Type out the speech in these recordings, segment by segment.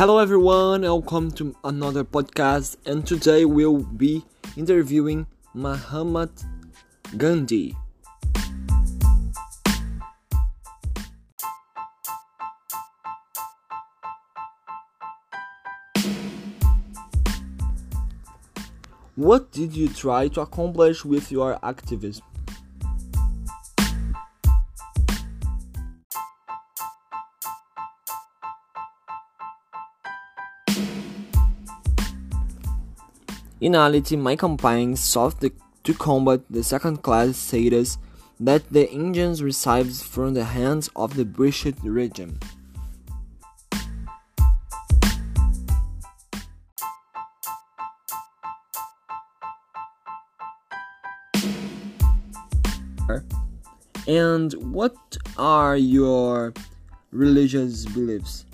Hello everyone, welcome to another podcast and today we'll be interviewing Mahatma Gandhi. What did you try to accomplish with your activism? In reality, my campaign sought to combat the second class status that the Indians received from the hands of the British regime. And what are your religious beliefs?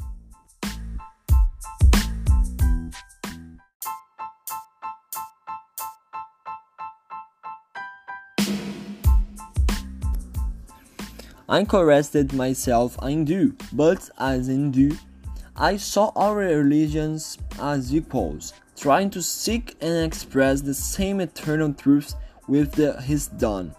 I corrected myself I do, but as Hindu, I saw our religions as equals, trying to seek and express the same eternal truths with the, his done.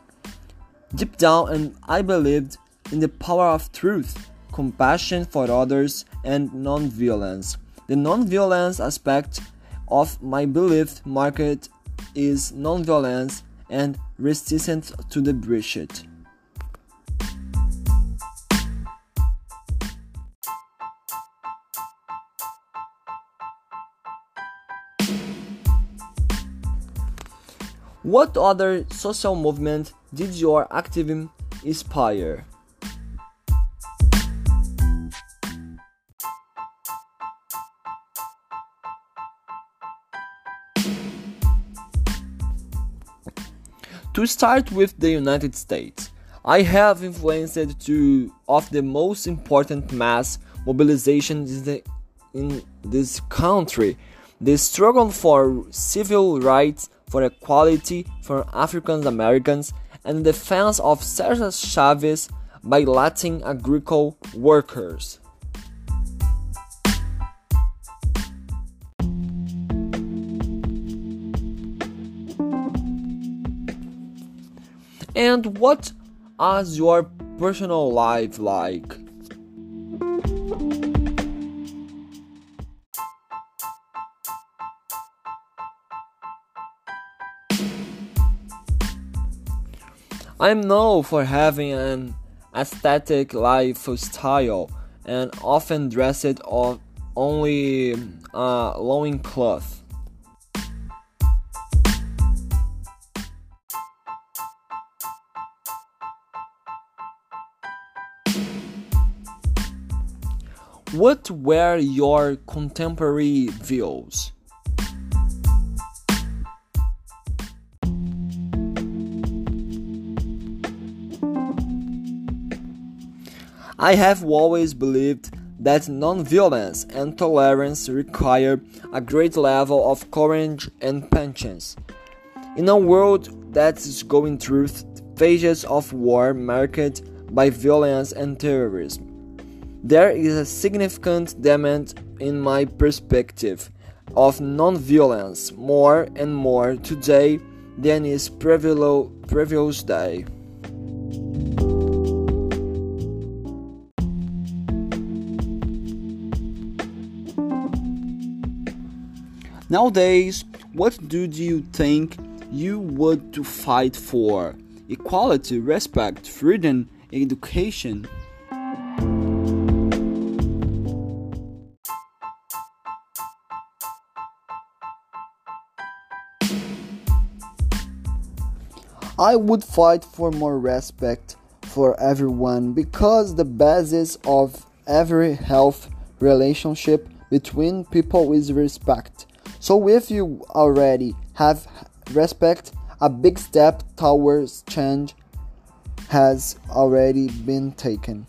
Deep down, and I believed in the power of truth, compassion for others, and non-violence. The non-violence aspect of my belief market is non-violence and resistance to the bullshit. What other social movement did your activism inspire? To start with the United States, I have influenced two of the most important mass mobilizations in this country the struggle for civil rights for equality for African Americans and the defense of Cesar Chavez by Latin agricultural workers. And what is your personal life like? I'm known for having an aesthetic lifestyle and often dressed on only a loin cloth. What were your contemporary views? I have always believed that nonviolence and tolerance require a great level of courage and patience. In a world that is going through phases of war marked by violence and terrorism, there is a significant demand, in my perspective, of nonviolence more and more today than is previous day. Nowadays, what do you think you would to fight for? Equality, respect, freedom, education? I would fight for more respect for everyone because the basis of every health relationship between people is respect. So if you already have respect, a big step towards change has already been taken.